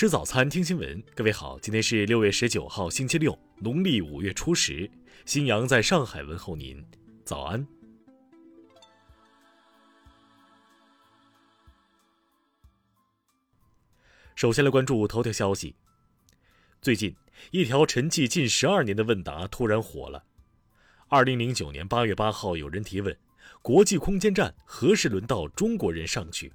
吃早餐，听新闻。各位好，今天是六月十九号，星期六，农历五月初十。新阳在上海问候您，早安。首先来关注头条消息。最近，一条沉寂近十二年的问答突然火了。二零零九年八月八号，有人提问：国际空间站何时轮到中国人上去？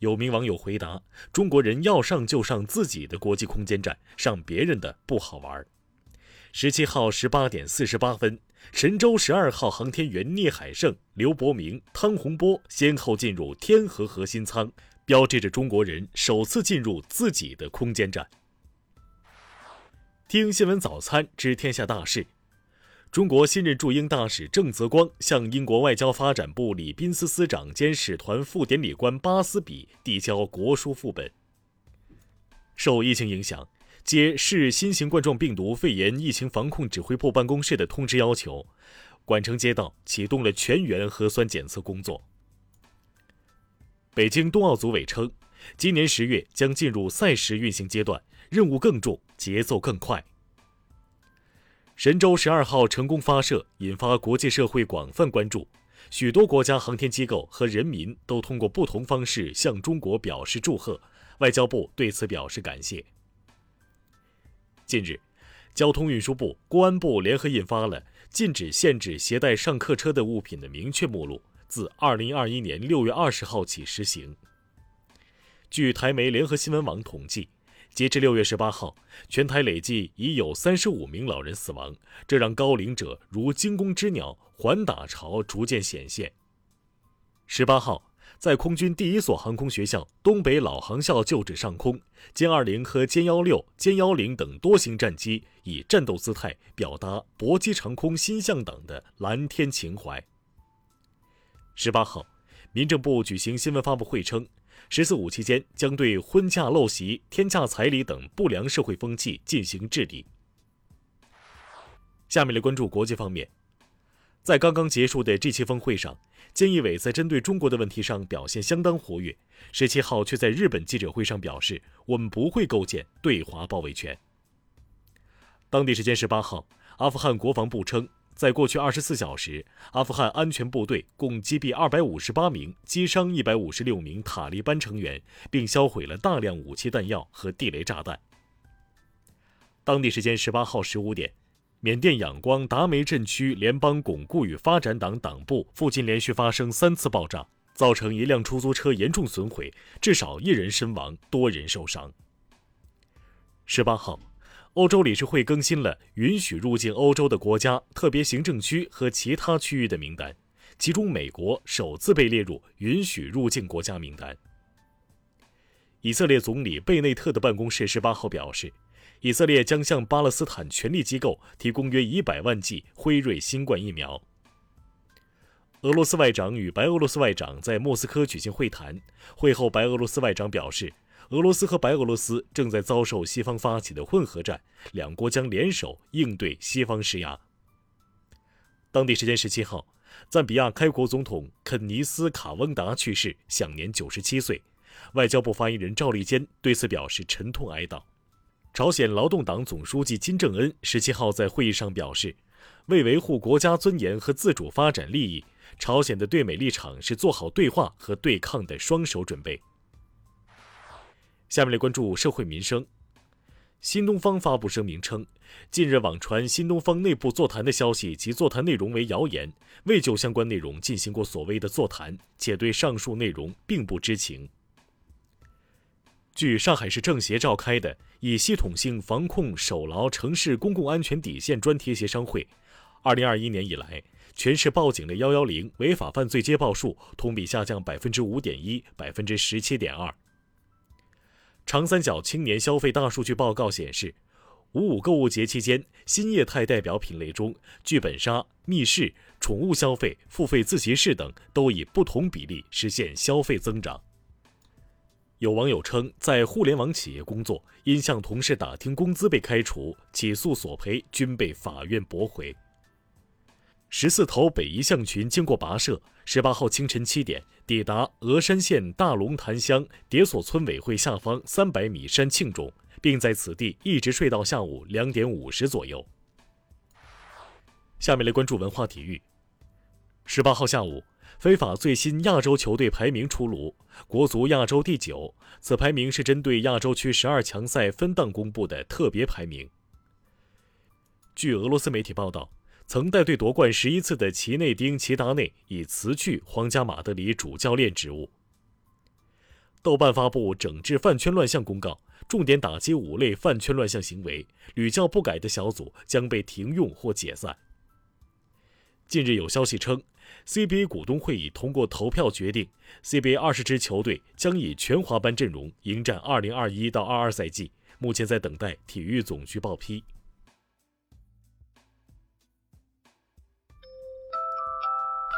有名网友回答：“中国人要上就上自己的国际空间站，上别人的不好玩。”十七号十八点四十八分，神舟十二号航天员聂海胜、刘伯明、汤洪波先后进入天河核心舱，标志着中国人首次进入自己的空间站。听新闻早餐知天下大事。中国新任驻英大使郑泽光向英国外交发展部礼宾司司长兼使团副典礼官巴斯比递交国书副本。受疫情影响，接市新型冠状病毒肺炎疫情防控指挥部办公室的通知要求，管城街道启动了全员核酸检测工作。北京冬奥组委称，今年十月将进入赛时运行阶段，任务更重，节奏更快。神舟十二号成功发射，引发国际社会广泛关注，许多国家航天机构和人民都通过不同方式向中国表示祝贺，外交部对此表示感谢。近日，交通运输部、公安部联合印发了禁止限制携带上客车的物品的明确目录，自二零二一年六月二十号起实行。据台媒联合新闻网统计。截至六月十八号，全台累计已有三十五名老人死亡，这让高龄者如惊弓之鸟，缓打潮逐渐显现。十八号，在空军第一所航空学校东北老航校旧址上空，歼二零和歼幺六、歼幺零等多型战机以战斗姿态表达搏击长空新向党的蓝天情怀。十八号，民政部举行新闻发布会称。“十四五”期间将对婚嫁陋习、天价彩礼等不良社会风气进行治理。下面来关注国际方面，在刚刚结束的 G7 峰会上，菅义伟在针对中国的问题上表现相当活跃。十七号却在日本记者会上表示：“我们不会构建对华包围圈。”当地时间十八号，阿富汗国防部称。在过去二十四小时，阿富汗安全部队共击毙二百五十八名、击伤一百五十六名塔利班成员，并销毁了大量武器弹药和地雷炸弹。当地时间十八号十五点，缅甸仰光达梅镇区联邦巩固与发展党党部附近连续发生三次爆炸，造成一辆出租车严重损毁，至少一人身亡，多人受伤。十八号。欧洲理事会更新了允许入境欧洲的国家、特别行政区和其他区域的名单，其中美国首次被列入允许入境国家名单。以色列总理贝内特的办公室十八号表示，以色列将向巴勒斯坦权力机构提供约一百万剂辉瑞新冠疫苗。俄罗斯外长与白俄罗斯外长在莫斯科举行会谈，会后白俄罗斯外长表示。俄罗斯和白俄罗斯正在遭受西方发起的混合战，两国将联手应对西方施压。当地时间十七号，赞比亚开国总统肯尼斯·卡翁达去世，享年九十七岁。外交部发言人赵立坚对此表示沉痛哀悼。朝鲜劳动党总书记金正恩十七号在会议上表示，为维护国家尊严和自主发展利益，朝鲜的对美立场是做好对话和对抗的双手准备。下面来关注社会民生。新东方发布声明称，近日网传新东方内部座谈的消息及座谈内容为谣言，未就相关内容进行过所谓的座谈，且对上述内容并不知情。据上海市政协召开的以系统性防控守牢城市公共安全底线专题协商会，二零二一年以来，全市报警的幺幺零违法犯罪接报数同比下降百分之五点一，百分之十七点二。长三角青年消费大数据报告显示，五五购物节期间，新业态代表品类中，剧本杀、密室、宠物消费、付费自习室等都以不同比例实现消费增长。有网友称，在互联网企业工作，因向同事打听工资被开除，起诉索赔均被法院驳回。十四头北移象群经过跋涉，十八号清晨七点抵达峨山县大龙潭乡叠索村委会下方三百米山庆中，并在此地一直睡到下午两点五十左右。下面来关注文化体育。十八号下午，非法最新亚洲球队排名出炉，国足亚洲第九。此排名是针对亚洲区十二强赛分档公布的特别排名。据俄罗斯媒体报道。曾带队夺冠十一次的齐内丁·齐达内已辞去皇家马德里主教练职务。豆瓣发布整治饭圈乱象公告，重点打击五类饭圈乱象行为，屡教不改的小组将被停用或解散。近日有消息称，CBA 股东会议通过投票决定，CBA 二十支球队将以全华班阵容迎战二零二一到二二赛季，目前在等待体育总局报批。